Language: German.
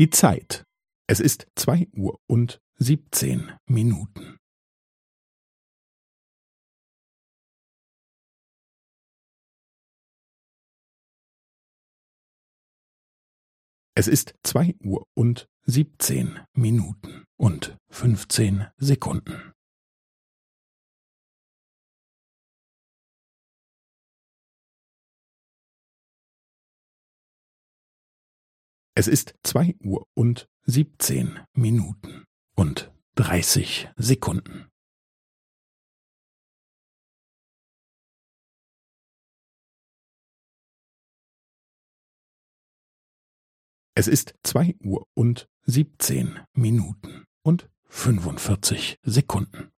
Die Zeit. Es ist zwei Uhr und siebzehn Minuten. Es ist zwei Uhr und siebzehn Minuten und fünfzehn Sekunden. Es ist zwei Uhr und siebzehn Minuten und dreißig Sekunden. Es ist zwei Uhr und siebzehn Minuten und fünfundvierzig Sekunden.